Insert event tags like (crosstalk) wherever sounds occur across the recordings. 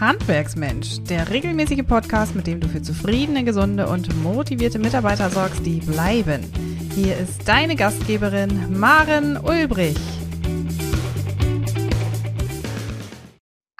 Handwerksmensch, der regelmäßige Podcast, mit dem du für zufriedene, gesunde und motivierte Mitarbeiter sorgst, die bleiben. Hier ist deine Gastgeberin Maren Ulbrich.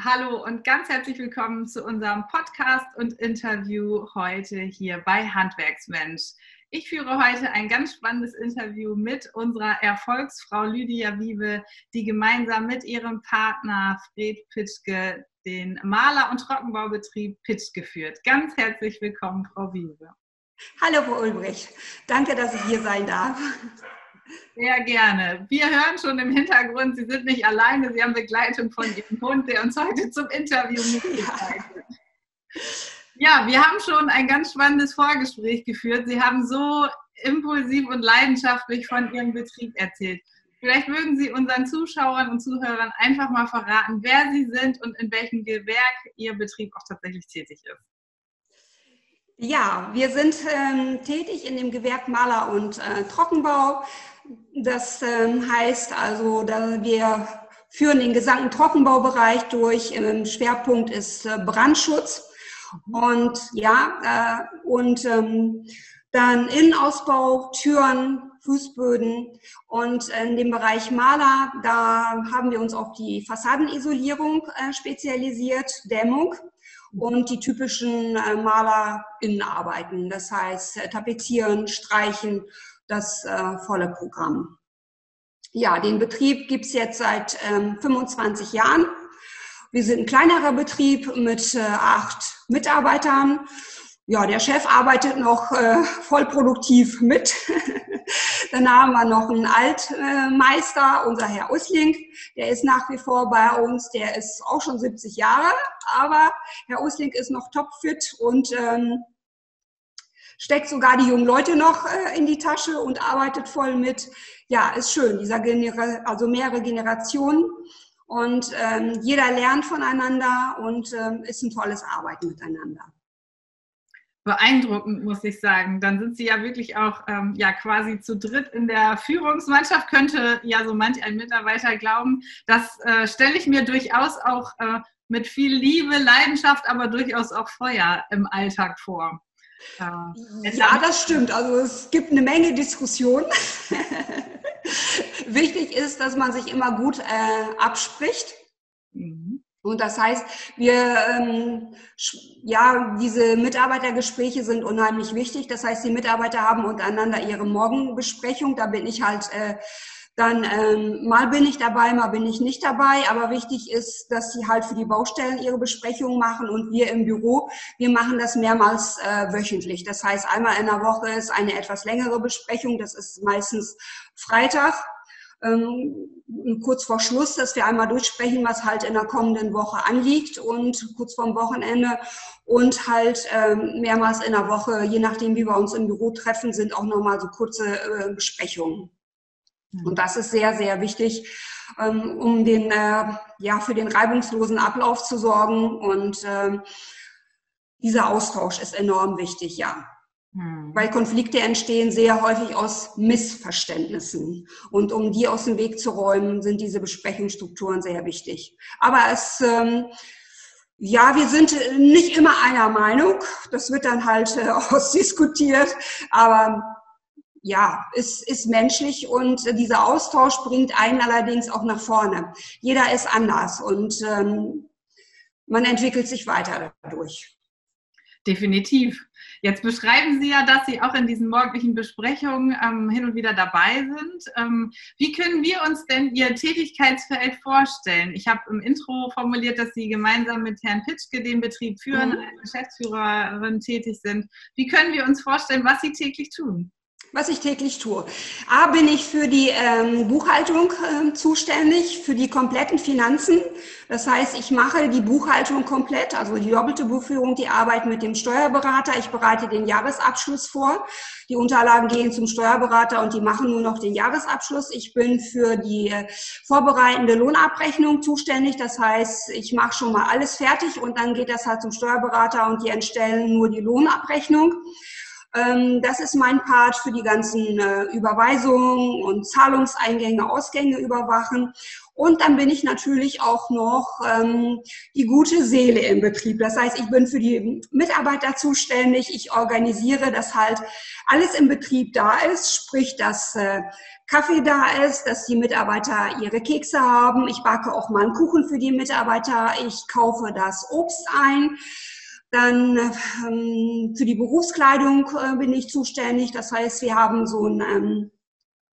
Hallo und ganz herzlich willkommen zu unserem Podcast und Interview heute hier bei Handwerksmensch. Ich führe heute ein ganz spannendes Interview mit unserer Erfolgsfrau Lydia Wiebe, die gemeinsam mit ihrem Partner Fred Pitschke den Maler- und Trockenbaubetrieb Pitsch geführt. Ganz herzlich willkommen, Frau Wiebe. Hallo, Frau Ulbrich. Danke, dass ich hier sein darf. Sehr gerne. Wir hören schon im Hintergrund, Sie sind nicht alleine, Sie haben Begleitung von Ihrem Hund, der uns heute zum Interview mitbegleitet. Ja. Ja, wir haben schon ein ganz spannendes Vorgespräch geführt. Sie haben so impulsiv und leidenschaftlich von Ihrem Betrieb erzählt. Vielleicht mögen Sie unseren Zuschauern und Zuhörern einfach mal verraten, wer Sie sind und in welchem Gewerk Ihr Betrieb auch tatsächlich tätig ist. Ja, wir sind ähm, tätig in dem Gewerk Maler und äh, Trockenbau. Das ähm, heißt also, dass wir führen den gesamten Trockenbaubereich durch. Im Schwerpunkt ist äh, Brandschutz. Und ja, äh, und ähm, dann Innenausbau, Türen, Fußböden und in dem Bereich Maler, da haben wir uns auf die Fassadenisolierung äh, spezialisiert, Dämmung und die typischen äh, Malerinnenarbeiten, das heißt äh, Tapezieren, Streichen, das volle Programm. Ja, den Betrieb gibt's jetzt seit ähm, 25 Jahren wir sind ein kleinerer Betrieb mit acht Mitarbeitern. Ja, der Chef arbeitet noch äh, voll produktiv mit. (laughs) (laughs) Dann haben wir noch einen Altmeister, unser Herr Usling. Der ist nach wie vor bei uns. Der ist auch schon 70 Jahre, aber Herr Usling ist noch topfit und ähm, steckt sogar die jungen Leute noch äh, in die Tasche und arbeitet voll mit. Ja, ist schön, dieser Genera also mehrere Generationen. Und ähm, jeder lernt voneinander und ähm, ist ein tolles Arbeiten miteinander. Beeindruckend, muss ich sagen. Dann sind Sie ja wirklich auch ähm, ja, quasi zu dritt in der Führungsmannschaft, könnte ja so manch ein Mitarbeiter glauben. Das äh, stelle ich mir durchaus auch äh, mit viel Liebe, Leidenschaft, aber durchaus auch Feuer im Alltag vor. Äh, ja, das stimmt. Also es gibt eine Menge Diskussion. (laughs) Wichtig ist, dass man sich immer gut äh, abspricht. Mhm. Und das heißt, wir, ähm, ja, diese Mitarbeitergespräche sind unheimlich wichtig. Das heißt, die Mitarbeiter haben untereinander ihre Morgenbesprechung. Da bin ich halt äh, dann ähm, mal bin ich dabei, mal bin ich nicht dabei. Aber wichtig ist, dass sie halt für die Baustellen ihre Besprechungen machen und wir im Büro, wir machen das mehrmals äh, wöchentlich. Das heißt, einmal in der Woche ist eine etwas längere Besprechung. Das ist meistens Freitag. Ähm, kurz vor Schluss, dass wir einmal durchsprechen, was halt in der kommenden Woche anliegt und kurz vorm Wochenende und halt ähm, mehrmals in der Woche, je nachdem, wie wir uns im Büro treffen, sind auch nochmal so kurze äh, Besprechungen. Und das ist sehr, sehr wichtig, ähm, um den, äh, ja, für den reibungslosen Ablauf zu sorgen. Und ähm, dieser Austausch ist enorm wichtig, ja. Hm. Weil Konflikte entstehen sehr häufig aus Missverständnissen. Und um die aus dem Weg zu räumen, sind diese Besprechungsstrukturen sehr wichtig. Aber es, ähm, ja, wir sind nicht immer einer Meinung. Das wird dann halt äh, (laughs) ausdiskutiert. Aber ja, ist, ist menschlich und dieser Austausch bringt einen allerdings auch nach vorne. Jeder ist anders und ähm, man entwickelt sich weiter dadurch. Definitiv. Jetzt beschreiben Sie ja, dass Sie auch in diesen morgendlichen Besprechungen ähm, hin und wieder dabei sind. Ähm, wie können wir uns denn Ihr Tätigkeitsfeld vorstellen? Ich habe im Intro formuliert, dass Sie gemeinsam mit Herrn Pitschke den Betrieb führen, mhm. als Geschäftsführerin tätig sind. Wie können wir uns vorstellen, was Sie täglich tun? was ich täglich tue. A, bin ich für die ähm, Buchhaltung äh, zuständig, für die kompletten Finanzen. Das heißt, ich mache die Buchhaltung komplett, also die doppelte Buchführung, die Arbeit mit dem Steuerberater. Ich bereite den Jahresabschluss vor. Die Unterlagen gehen zum Steuerberater und die machen nur noch den Jahresabschluss. Ich bin für die äh, vorbereitende Lohnabrechnung zuständig. Das heißt, ich mache schon mal alles fertig und dann geht das halt zum Steuerberater und die entstellen nur die Lohnabrechnung. Ähm, das ist mein Part für die ganzen äh, Überweisungen und Zahlungseingänge, Ausgänge überwachen. Und dann bin ich natürlich auch noch ähm, die gute Seele im Betrieb. Das heißt, ich bin für die Mitarbeiter zuständig. Ich organisiere, dass halt alles im Betrieb da ist, sprich, dass äh, Kaffee da ist, dass die Mitarbeiter ihre Kekse haben. Ich backe auch mal einen Kuchen für die Mitarbeiter. Ich kaufe das Obst ein. Dann ähm, für die Berufskleidung äh, bin ich zuständig. Das heißt, wir haben so ein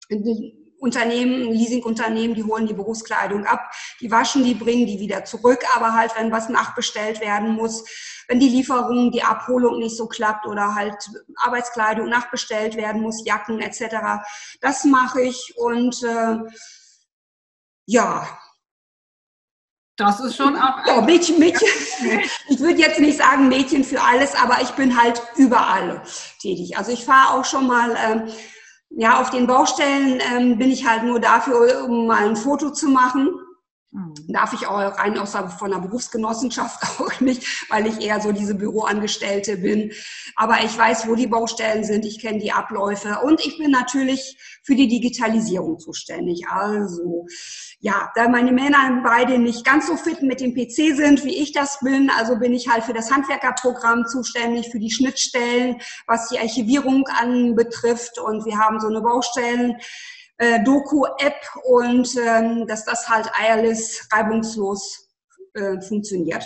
ähm, Unternehmen, Leasingunternehmen, die holen die Berufskleidung ab, die waschen die, bringen die wieder zurück, aber halt, wenn was nachbestellt werden muss, wenn die Lieferung, die Abholung nicht so klappt oder halt Arbeitskleidung nachbestellt werden muss, Jacken etc., das mache ich und äh, ja, das ist schon auch. Ja, Mädchen, Mädchen. (laughs) Ich würde jetzt nicht sagen Mädchen für alles, aber ich bin halt überall tätig. Also ich fahre auch schon mal ähm, ja, auf den Baustellen ähm, bin ich halt nur dafür, um mal ein Foto zu machen. Mhm. Darf ich auch rein aus von der Berufsgenossenschaft (laughs) auch nicht, weil ich eher so diese Büroangestellte bin. Aber ich weiß, wo die Baustellen sind, ich kenne die Abläufe und ich bin natürlich für die Digitalisierung zuständig. Also ja, da meine Männer beide nicht ganz so fit mit dem PC sind, wie ich das bin, also bin ich halt für das Handwerkerprogramm zuständig, für die Schnittstellen, was die Archivierung anbetrifft. Und wir haben so eine Baustellen. Äh, Doku-App und ähm, dass das halt alles reibungslos äh, funktioniert.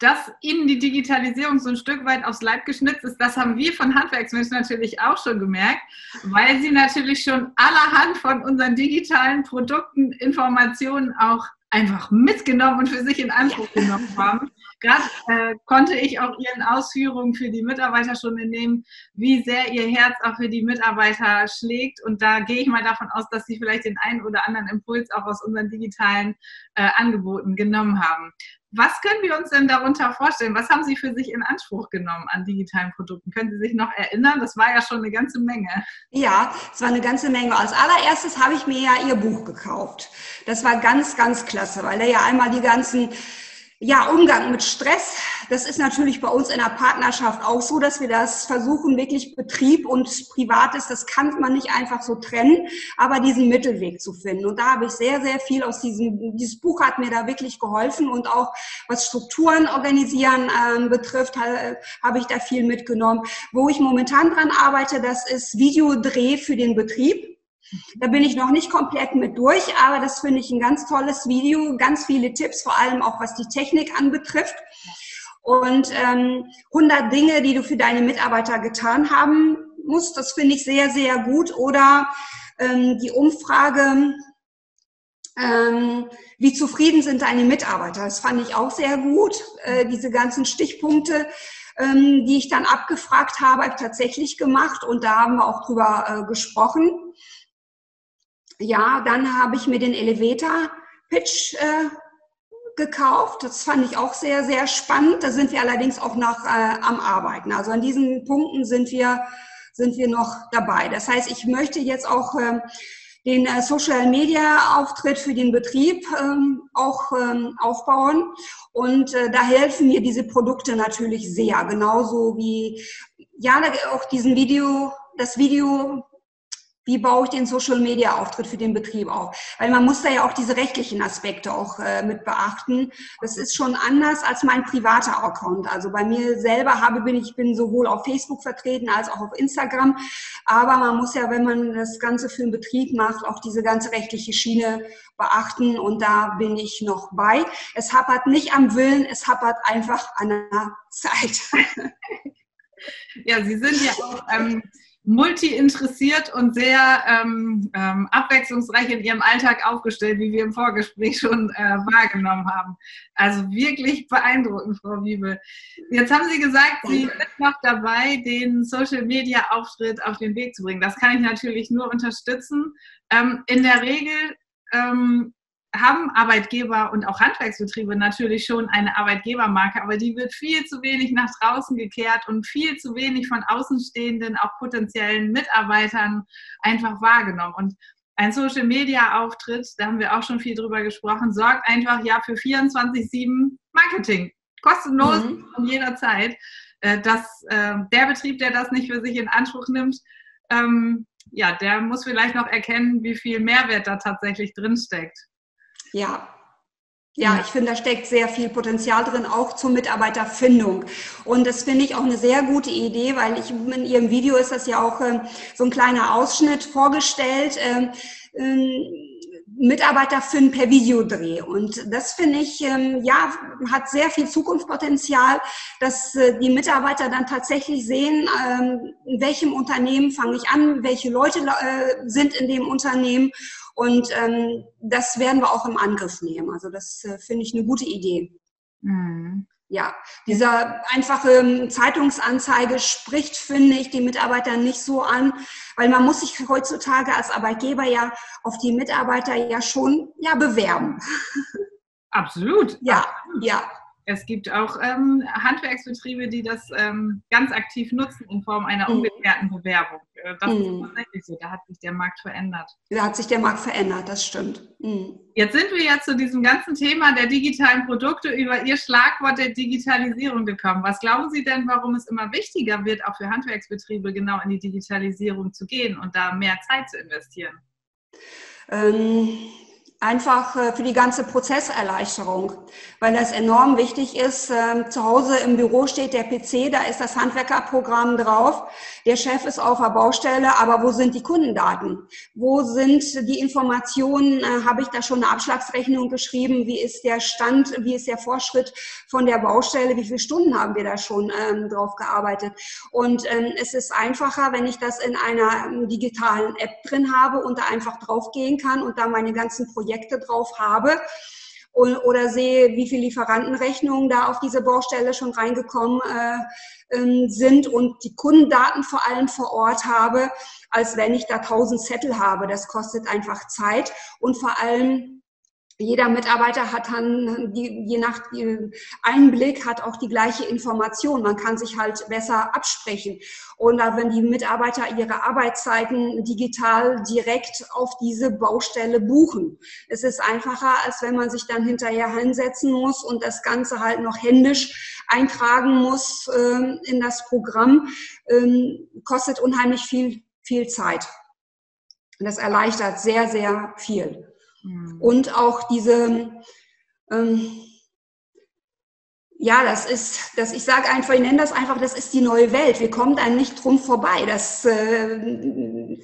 Dass Ihnen die Digitalisierung so ein Stück weit aufs Leib geschnitzt ist, das haben wir von Handwerksmenschen natürlich auch schon gemerkt, weil Sie natürlich schon allerhand von unseren digitalen Produkten Informationen auch einfach mitgenommen und für sich in Anspruch genommen haben. Gerade äh, konnte ich auch Ihren Ausführungen für die Mitarbeiter schon entnehmen, wie sehr Ihr Herz auch für die Mitarbeiter schlägt. Und da gehe ich mal davon aus, dass Sie vielleicht den einen oder anderen Impuls auch aus unseren digitalen äh, Angeboten genommen haben. Was können wir uns denn darunter vorstellen? Was haben Sie für sich in Anspruch genommen an digitalen Produkten? Können Sie sich noch erinnern? Das war ja schon eine ganze Menge. Ja, es war eine ganze Menge. Als allererstes habe ich mir ja Ihr Buch gekauft. Das war ganz, ganz klasse, weil da ja einmal die ganzen ja, Umgang mit Stress, das ist natürlich bei uns in der Partnerschaft auch so, dass wir das versuchen, wirklich Betrieb und Privates, das kann man nicht einfach so trennen, aber diesen Mittelweg zu finden. Und da habe ich sehr, sehr viel aus diesem, dieses Buch hat mir da wirklich geholfen und auch was Strukturen organisieren äh, betrifft, äh, habe ich da viel mitgenommen. Wo ich momentan dran arbeite, das ist Videodreh für den Betrieb. Da bin ich noch nicht komplett mit durch, aber das finde ich ein ganz tolles Video, ganz viele Tipps, vor allem auch was die Technik anbetrifft. Und ähm, 100 Dinge, die du für deine Mitarbeiter getan haben musst, das finde ich sehr, sehr gut. Oder ähm, die Umfrage, ähm, wie zufrieden sind deine Mitarbeiter? Das fand ich auch sehr gut. Äh, diese ganzen Stichpunkte, ähm, die ich dann abgefragt habe, habe ich tatsächlich gemacht und da haben wir auch drüber äh, gesprochen ja, dann habe ich mir den Elevator Pitch äh, gekauft. Das fand ich auch sehr, sehr spannend. Da sind wir allerdings auch noch äh, am Arbeiten. Also an diesen Punkten sind wir, sind wir noch dabei. Das heißt, ich möchte jetzt auch äh, den äh, Social Media Auftritt für den Betrieb ähm, auch ähm, aufbauen. Und äh, da helfen mir diese Produkte natürlich sehr. Genauso wie, ja, auch diesen Video, das Video wie baue ich den Social Media Auftritt für den Betrieb auf? Weil man muss da ja auch diese rechtlichen Aspekte auch äh, mit beachten. Das ist schon anders als mein privater Account. Also bei mir selber habe bin ich bin sowohl auf Facebook vertreten als auch auf Instagram. Aber man muss ja, wenn man das Ganze für den Betrieb macht, auch diese ganze rechtliche Schiene beachten. Und da bin ich noch bei. Es hapert nicht am Willen, es hapert einfach an der Zeit. (laughs) Ja, Sie sind ja auch ähm, multi-interessiert und sehr ähm, ähm, abwechslungsreich in ihrem Alltag aufgestellt, wie wir im Vorgespräch schon äh, wahrgenommen haben. Also wirklich beeindruckend, Frau Wiebe. Jetzt haben Sie gesagt, Sie sind noch dabei, den Social-Media-Auftritt auf den Weg zu bringen. Das kann ich natürlich nur unterstützen. Ähm, in der Regel ähm, haben Arbeitgeber und auch Handwerksbetriebe natürlich schon eine Arbeitgebermarke, aber die wird viel zu wenig nach draußen gekehrt und viel zu wenig von Außenstehenden, auch potenziellen Mitarbeitern einfach wahrgenommen. Und ein Social Media Auftritt, da haben wir auch schon viel drüber gesprochen, sorgt einfach ja für 24-7 Marketing. Kostenlos mhm. und jederzeit. äh, dass äh, der Betrieb, der das nicht für sich in Anspruch nimmt, ähm, ja, der muss vielleicht noch erkennen, wie viel Mehrwert da tatsächlich drinsteckt. Ja, ja, ich finde, da steckt sehr viel Potenzial drin, auch zur Mitarbeiterfindung. Und das finde ich auch eine sehr gute Idee, weil ich in Ihrem Video ist das ja auch ähm, so ein kleiner Ausschnitt vorgestellt. Ähm, ähm, Mitarbeiter finden per Videodreh. Und das finde ich, ähm, ja, hat sehr viel Zukunftspotenzial, dass äh, die Mitarbeiter dann tatsächlich sehen, ähm, in welchem Unternehmen fange ich an, welche Leute äh, sind in dem Unternehmen und ähm, das werden wir auch im Angriff nehmen. Also das äh, finde ich eine gute Idee. Mhm. Ja, dieser einfache ähm, Zeitungsanzeige spricht, finde ich, die Mitarbeiter nicht so an, weil man muss sich heutzutage als Arbeitgeber ja auf die Mitarbeiter ja schon ja bewerben. (laughs) Absolut. Ja, absolut. ja. Es gibt auch ähm, Handwerksbetriebe, die das ähm, ganz aktiv nutzen in Form einer mhm. umgekehrten Bewerbung. Äh, das mhm. ist tatsächlich so. Da hat sich der Markt verändert. Da hat sich der Markt verändert, das stimmt. Mhm. Jetzt sind wir ja zu diesem ganzen Thema der digitalen Produkte über Ihr Schlagwort der Digitalisierung gekommen. Was glauben Sie denn, warum es immer wichtiger wird, auch für Handwerksbetriebe genau in die Digitalisierung zu gehen und da mehr Zeit zu investieren? Ähm einfach äh, für die ganze Prozesserleichterung, weil das enorm wichtig ist. Ähm, zu Hause im Büro steht der PC, da ist das Handwerkerprogramm drauf. Der Chef ist auf der Baustelle, aber wo sind die Kundendaten? Wo sind die Informationen? Äh, habe ich da schon eine Abschlagsrechnung geschrieben? Wie ist der Stand? Wie ist der Fortschritt von der Baustelle? Wie viele Stunden haben wir da schon ähm, drauf gearbeitet? Und ähm, es ist einfacher, wenn ich das in einer digitalen App drin habe und da einfach draufgehen kann und da meine ganzen Projekte Projekte drauf habe oder sehe, wie viele Lieferantenrechnungen da auf diese Baustelle schon reingekommen äh, ähm, sind und die Kundendaten vor allem vor Ort habe, als wenn ich da tausend Zettel habe. Das kostet einfach Zeit und vor allem jeder Mitarbeiter hat dann, je nach Einblick, hat auch die gleiche Information. Man kann sich halt besser absprechen. Oder wenn die Mitarbeiter ihre Arbeitszeiten digital direkt auf diese Baustelle buchen. Es ist einfacher, als wenn man sich dann hinterher hinsetzen muss und das Ganze halt noch händisch eintragen muss äh, in das Programm. Ähm, kostet unheimlich viel, viel Zeit. Das erleichtert sehr, sehr viel. Mhm. Und auch diese, ähm, ja, das ist, das, ich sage einfach, ich nenne das einfach, das ist die neue Welt. Wir kommen da nicht drum vorbei, das äh,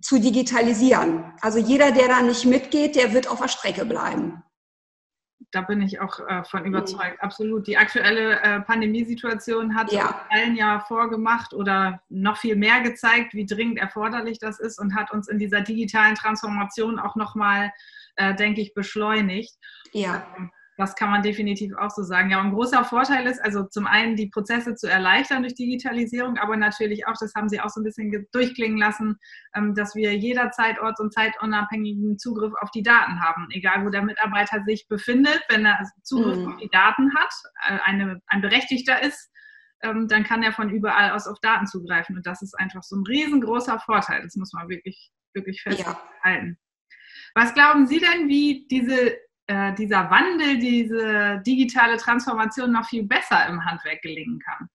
zu digitalisieren. Also jeder, der da nicht mitgeht, der wird auf der Strecke bleiben da bin ich auch äh, von mhm. überzeugt. Absolut. Die aktuelle äh, Pandemiesituation hat ja. allen ja vorgemacht oder noch viel mehr gezeigt, wie dringend erforderlich das ist und hat uns in dieser digitalen Transformation auch nochmal, äh, denke ich, beschleunigt. Ja. Ähm, das kann man definitiv auch so sagen. Ja, ein großer Vorteil ist also zum einen die Prozesse zu erleichtern durch Digitalisierung, aber natürlich auch, das haben Sie auch so ein bisschen durchklingen lassen, ähm, dass wir jederzeit orts- und zeitunabhängigen Zugriff auf die Daten haben, egal wo der Mitarbeiter sich befindet. Wenn er Zugriff mhm. auf die Daten hat, äh, eine, ein Berechtigter ist, ähm, dann kann er von überall aus auf Daten zugreifen. Und das ist einfach so ein riesengroßer Vorteil. Das muss man wirklich, wirklich festhalten. Ja. Was glauben Sie denn, wie diese äh, dieser Wandel, diese digitale Transformation noch viel besser im Handwerk gelingen kann.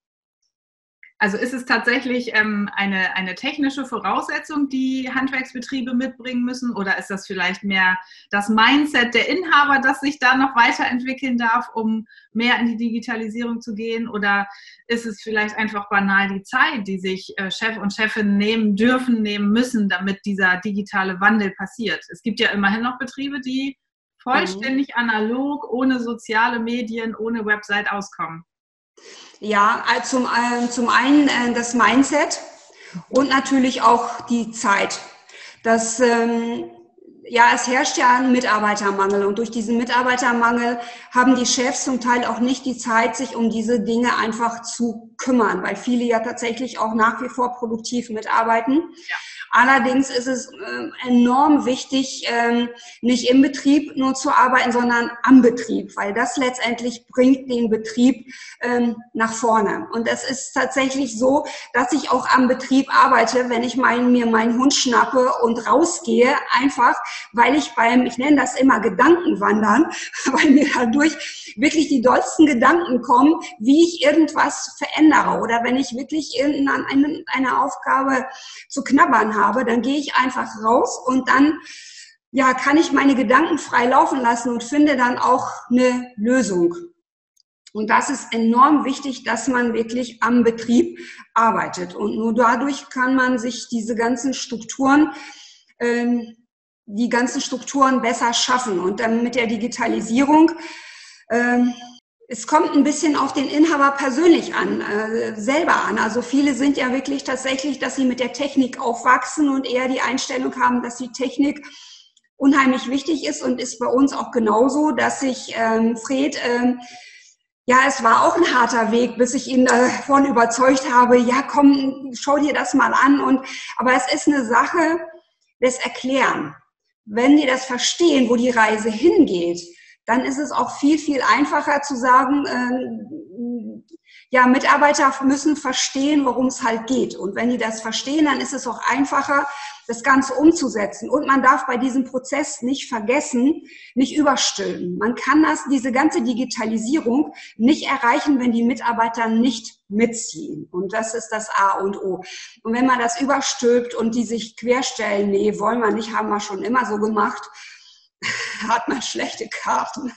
Also ist es tatsächlich ähm, eine, eine technische Voraussetzung, die Handwerksbetriebe mitbringen müssen? Oder ist das vielleicht mehr das Mindset der Inhaber, das sich da noch weiterentwickeln darf, um mehr in die Digitalisierung zu gehen? Oder ist es vielleicht einfach banal die Zeit, die sich äh, Chef und Chefin nehmen dürfen, nehmen müssen, damit dieser digitale Wandel passiert? Es gibt ja immerhin noch Betriebe, die vollständig mhm. analog, ohne soziale Medien, ohne Website auskommen? Ja, äh, zum, äh, zum einen äh, das Mindset und natürlich auch die Zeit. Das, ähm, ja, es herrscht ja ein Mitarbeitermangel und durch diesen Mitarbeitermangel haben die Chefs zum Teil auch nicht die Zeit, sich um diese Dinge einfach zu kümmern, weil viele ja tatsächlich auch nach wie vor produktiv mitarbeiten. Ja. Allerdings ist es äh, enorm wichtig, ähm, nicht im Betrieb nur zu arbeiten, sondern am Betrieb, weil das letztendlich bringt den Betrieb ähm, nach vorne. Und es ist tatsächlich so, dass ich auch am Betrieb arbeite, wenn ich mein, mir meinen Hund schnappe und rausgehe, einfach weil ich beim, ich nenne das immer Gedankenwandern, (laughs) weil mir dadurch wirklich die dollsten Gedanken kommen, wie ich irgendwas verändere. Oder wenn ich wirklich irgendeine eine Aufgabe zu knabbern habe, dann gehe ich einfach raus und dann ja, kann ich meine Gedanken frei laufen lassen und finde dann auch eine Lösung. Und das ist enorm wichtig, dass man wirklich am Betrieb arbeitet. Und nur dadurch kann man sich diese ganzen Strukturen, ähm, die ganzen Strukturen besser schaffen. Und dann mit der Digitalisierung, ähm, es kommt ein bisschen auf den Inhaber persönlich an, äh, selber an. Also viele sind ja wirklich tatsächlich, dass sie mit der Technik aufwachsen und eher die Einstellung haben, dass die Technik unheimlich wichtig ist und ist bei uns auch genauso, dass sich ähm, Fred ähm, ja, es war auch ein harter Weg, bis ich ihn davon überzeugt habe, ja, komm, schau dir das mal an. Und, aber es ist eine Sache des Erklären. Wenn die das verstehen, wo die Reise hingeht, dann ist es auch viel, viel einfacher zu sagen, äh, ja, Mitarbeiter müssen verstehen, worum es halt geht. Und wenn die das verstehen, dann ist es auch einfacher, das Ganze umzusetzen. Und man darf bei diesem Prozess nicht vergessen, nicht überstülpen. Man kann das, diese ganze Digitalisierung nicht erreichen, wenn die Mitarbeiter nicht mitziehen. Und das ist das A und O. Und wenn man das überstülpt und die sich querstellen, nee, wollen wir nicht, haben wir schon immer so gemacht, hat man schlechte Karten.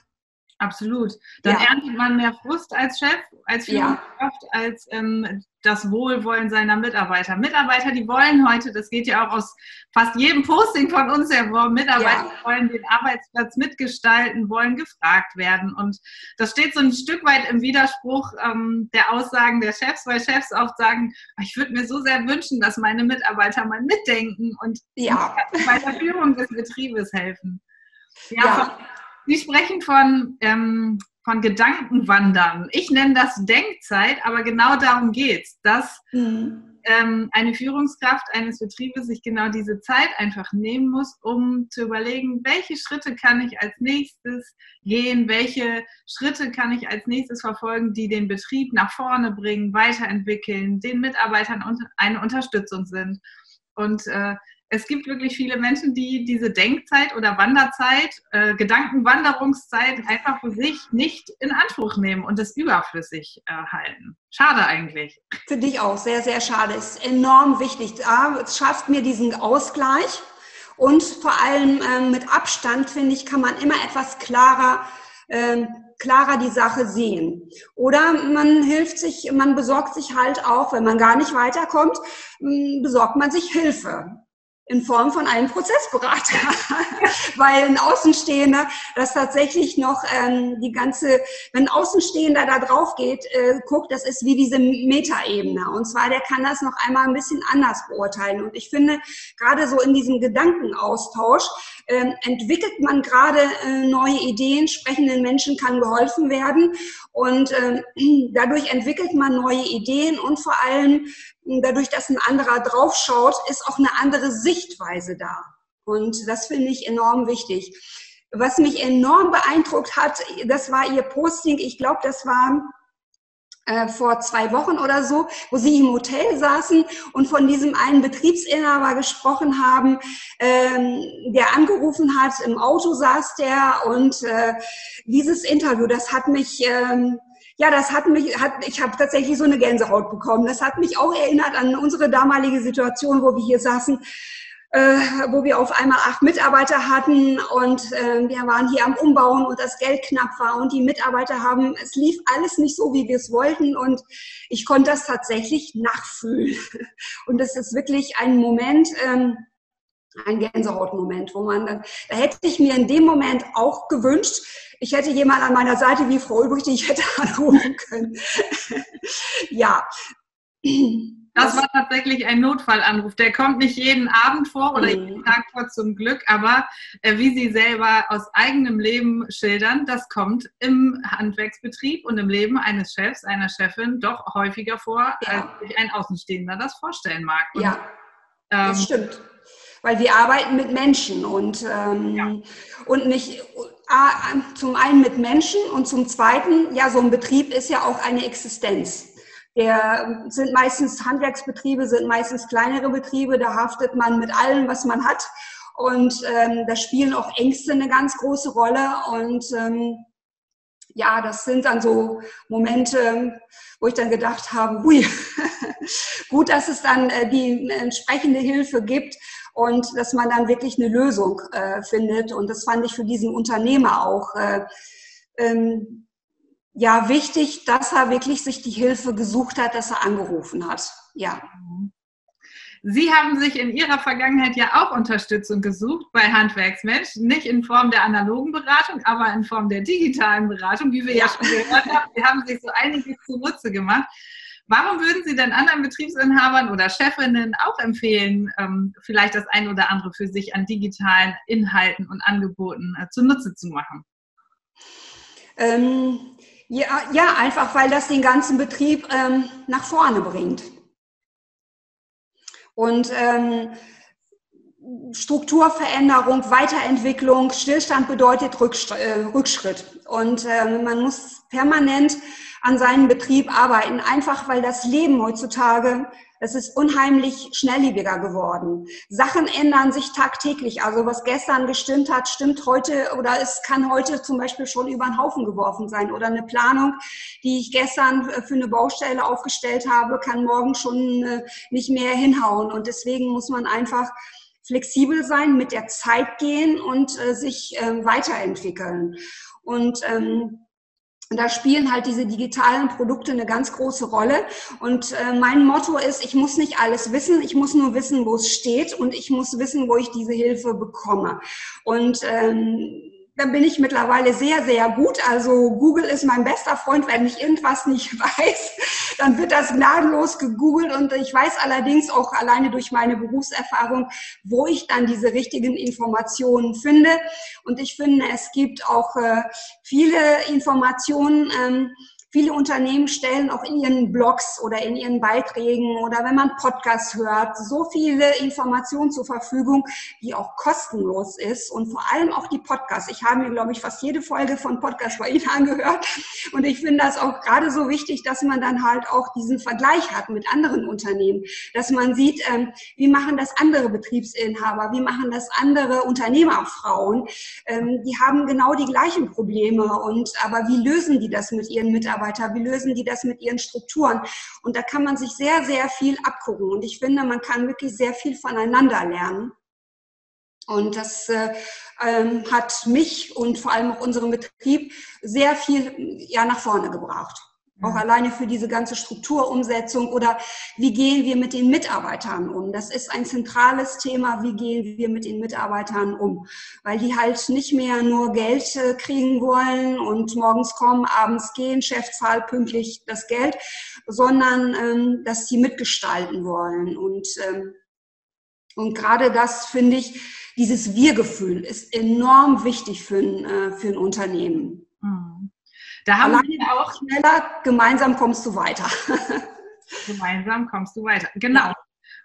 Absolut. Dann ja. erntet man mehr Frust als Chef, als Führungskraft, ja. als ähm, das Wohlwollen seiner Mitarbeiter. Mitarbeiter, die wollen heute, das geht ja auch aus fast jedem Posting von uns hervor, Mitarbeiter ja. wollen den Arbeitsplatz mitgestalten, wollen gefragt werden. Und das steht so ein Stück weit im Widerspruch ähm, der Aussagen der Chefs, weil Chefs oft sagen, ich würde mir so sehr wünschen, dass meine Mitarbeiter mal mitdenken und bei der Führung des Betriebes helfen. Ja, ja. Sie sprechen von, ähm, von Gedankenwandern. Ich nenne das Denkzeit, aber genau darum geht es, dass mhm. ähm, eine Führungskraft eines Betriebes sich genau diese Zeit einfach nehmen muss, um zu überlegen, welche Schritte kann ich als nächstes gehen, welche Schritte kann ich als nächstes verfolgen, die den Betrieb nach vorne bringen, weiterentwickeln, den Mitarbeitern eine Unterstützung sind. Und äh, es gibt wirklich viele Menschen, die diese Denkzeit oder Wanderzeit, äh, Gedankenwanderungszeit einfach für sich nicht in Anspruch nehmen und es überflüssig äh, halten. Schade eigentlich. Finde ich auch sehr, sehr schade. Ist enorm wichtig. Es schafft mir diesen Ausgleich und vor allem ähm, mit Abstand, finde ich, kann man immer etwas klarer ähm, klarer die Sache sehen. Oder man hilft sich, man besorgt sich halt auch, wenn man gar nicht weiterkommt, besorgt man sich Hilfe in Form von einem Prozessberater, (laughs) weil ein Außenstehender das tatsächlich noch ähm, die ganze, wenn ein Außenstehender da drauf geht, äh, guckt, das ist wie diese Metaebene. Und zwar, der kann das noch einmal ein bisschen anders beurteilen. Und ich finde, gerade so in diesem Gedankenaustausch entwickelt man gerade äh, neue Ideen, sprechenden Menschen kann geholfen werden. Und äh, (clears throat) dadurch entwickelt man neue Ideen und vor allem dadurch, dass ein anderer draufschaut, ist auch eine andere Sichtweise da. Und das finde ich enorm wichtig. Was mich enorm beeindruckt hat, das war ihr Posting. Ich glaube, das war äh, vor zwei Wochen oder so, wo sie im Hotel saßen und von diesem einen Betriebsinhaber gesprochen haben, ähm, der angerufen hat. Im Auto saß der und äh, dieses Interview, das hat mich ähm, ja, das hat mich, hat, ich habe tatsächlich so eine Gänsehaut bekommen. Das hat mich auch erinnert an unsere damalige Situation, wo wir hier saßen, äh, wo wir auf einmal acht Mitarbeiter hatten und äh, wir waren hier am Umbauen und das Geld knapp war und die Mitarbeiter haben, es lief alles nicht so, wie wir es wollten und ich konnte das tatsächlich nachfühlen. (laughs) Und das ist wirklich ein Moment, ähm, ein Gänsehautmoment, wo man dann, da hätte ich mir in dem Moment auch gewünscht, ich hätte jemand an meiner Seite wie Frau Ulbrich, die ich hätte (laughs) anrufen können. (laughs) ja. Das war tatsächlich ein Notfallanruf. Der kommt nicht jeden Abend vor oder mhm. jeden Tag vor zum Glück, aber äh, wie Sie selber aus eigenem Leben schildern, das kommt im Handwerksbetrieb und im Leben eines Chefs, einer Chefin doch häufiger vor, ja. als sich ein Außenstehender das vorstellen mag. Und, ja, das ähm, stimmt. Weil wir arbeiten mit Menschen und, ähm, ja. und nicht zum einen mit Menschen und zum zweiten, ja, so ein Betrieb ist ja auch eine Existenz. Der sind meistens Handwerksbetriebe, sind meistens kleinere Betriebe, da haftet man mit allem, was man hat. Und ähm, da spielen auch Ängste eine ganz große Rolle. Und ähm, ja, das sind dann so Momente, wo ich dann gedacht habe, hui, (laughs) gut, dass es dann äh, die entsprechende Hilfe gibt und dass man dann wirklich eine Lösung äh, findet. Und das fand ich für diesen Unternehmer auch äh, ähm, ja wichtig, dass er wirklich sich die Hilfe gesucht hat, dass er angerufen hat. Ja. Sie haben sich in Ihrer Vergangenheit ja auch Unterstützung gesucht bei Handwerksmensch, nicht in Form der analogen Beratung, aber in Form der digitalen Beratung, wie wir ja, ja schon gehört haben. Sie haben sich so einiges zunutze gemacht. Warum würden Sie denn anderen Betriebsinhabern oder Chefinnen auch empfehlen, ähm, vielleicht das ein oder andere für sich an digitalen Inhalten und Angeboten äh, zunutze zu machen? Ähm, ja, ja, einfach weil das den ganzen Betrieb ähm, nach vorne bringt. Und ähm, Strukturveränderung, Weiterentwicklung, Stillstand bedeutet äh, Rückschritt. Und äh, man muss permanent an seinem Betrieb arbeiten, einfach weil das Leben heutzutage, es ist unheimlich schnelllebiger geworden. Sachen ändern sich tagtäglich. Also was gestern gestimmt hat, stimmt heute oder es kann heute zum Beispiel schon über den Haufen geworfen sein. Oder eine Planung, die ich gestern für eine Baustelle aufgestellt habe, kann morgen schon äh, nicht mehr hinhauen. Und deswegen muss man einfach flexibel sein, mit der Zeit gehen und äh, sich äh, weiterentwickeln. Und ähm, und da spielen halt diese digitalen Produkte eine ganz große Rolle. Und äh, mein Motto ist, ich muss nicht alles wissen, ich muss nur wissen, wo es steht und ich muss wissen, wo ich diese Hilfe bekomme. Und ähm, da bin ich mittlerweile sehr, sehr gut. Also Google ist mein bester Freund. Wenn ich irgendwas nicht (laughs) weiß, dann wird das gnadenlos gegoogelt. Und ich weiß allerdings auch alleine durch meine Berufserfahrung, wo ich dann diese richtigen Informationen finde. Und ich finde, es gibt auch äh, viele Informationen, ähm, Viele Unternehmen stellen auch in ihren Blogs oder in ihren Beiträgen oder wenn man Podcasts hört, so viele Informationen zur Verfügung, die auch kostenlos ist und vor allem auch die Podcasts. Ich habe mir, glaube ich, fast jede Folge von Podcasts bei Ihnen (laughs) angehört und ich finde das auch gerade so wichtig, dass man dann halt auch diesen Vergleich hat mit anderen Unternehmen, dass man sieht, ähm, wie machen das andere Betriebsinhaber, wie machen das andere Unternehmerfrauen. Ähm, die haben genau die gleichen Probleme und aber wie lösen die das mit ihren Mitarbeitern? Mitarbeiter, wie lösen die das mit ihren Strukturen. Und da kann man sich sehr, sehr viel abgucken. Und ich finde, man kann wirklich sehr viel voneinander lernen. Und das äh, ähm, hat mich und vor allem auch unseren Betrieb sehr viel ja, nach vorne gebracht. Auch mhm. alleine für diese ganze Strukturumsetzung oder wie gehen wir mit den Mitarbeitern um? Das ist ein zentrales Thema, wie gehen wir mit den Mitarbeitern um? Weil die halt nicht mehr nur Geld äh, kriegen wollen und morgens kommen, abends gehen, Chef zahlt pünktlich das Geld, sondern ähm, dass sie mitgestalten wollen. Und, ähm, und gerade das finde ich, dieses Wir-Gefühl ist enorm wichtig für ein, äh, für ein Unternehmen. Da haben Alleine wir auch schneller, gemeinsam kommst du weiter. (laughs) gemeinsam kommst du weiter. Genau.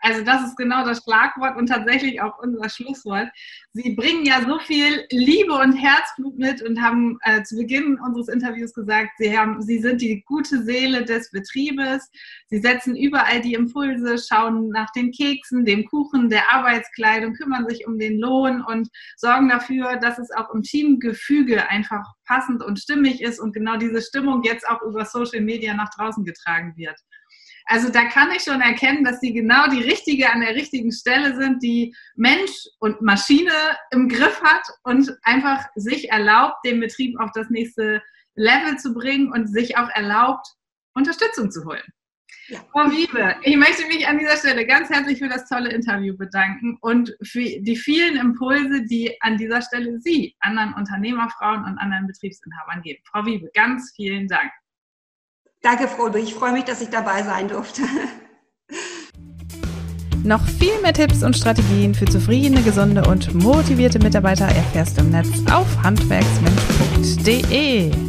Also das ist genau das Schlagwort und tatsächlich auch unser Schlusswort. Sie bringen ja so viel Liebe und Herzblut mit und haben äh, zu Beginn unseres Interviews gesagt, Sie, haben, Sie sind die gute Seele des Betriebes. Sie setzen überall die Impulse, schauen nach den Keksen, dem Kuchen, der Arbeitskleidung, kümmern sich um den Lohn und sorgen dafür, dass es auch im Teamgefüge einfach passend und stimmig ist und genau diese Stimmung jetzt auch über Social Media nach draußen getragen wird. Also da kann ich schon erkennen, dass sie genau die richtige an der richtigen Stelle sind, die Mensch und Maschine im Griff hat und einfach sich erlaubt, den Betrieb auf das nächste Level zu bringen und sich auch erlaubt, Unterstützung zu holen. Ja. Frau Wiebe, ich möchte mich an dieser Stelle ganz herzlich für das tolle Interview bedanken und für die vielen Impulse, die an dieser Stelle Sie anderen Unternehmerfrauen und anderen Betriebsinhabern geben. Frau Wiebe, ganz vielen Dank. Danke, Frodo. Ich freue mich, dass ich dabei sein durfte. (laughs) Noch viel mehr Tipps und Strategien für zufriedene, gesunde und motivierte Mitarbeiter erfährst du im Netz auf handwerksmensch.de.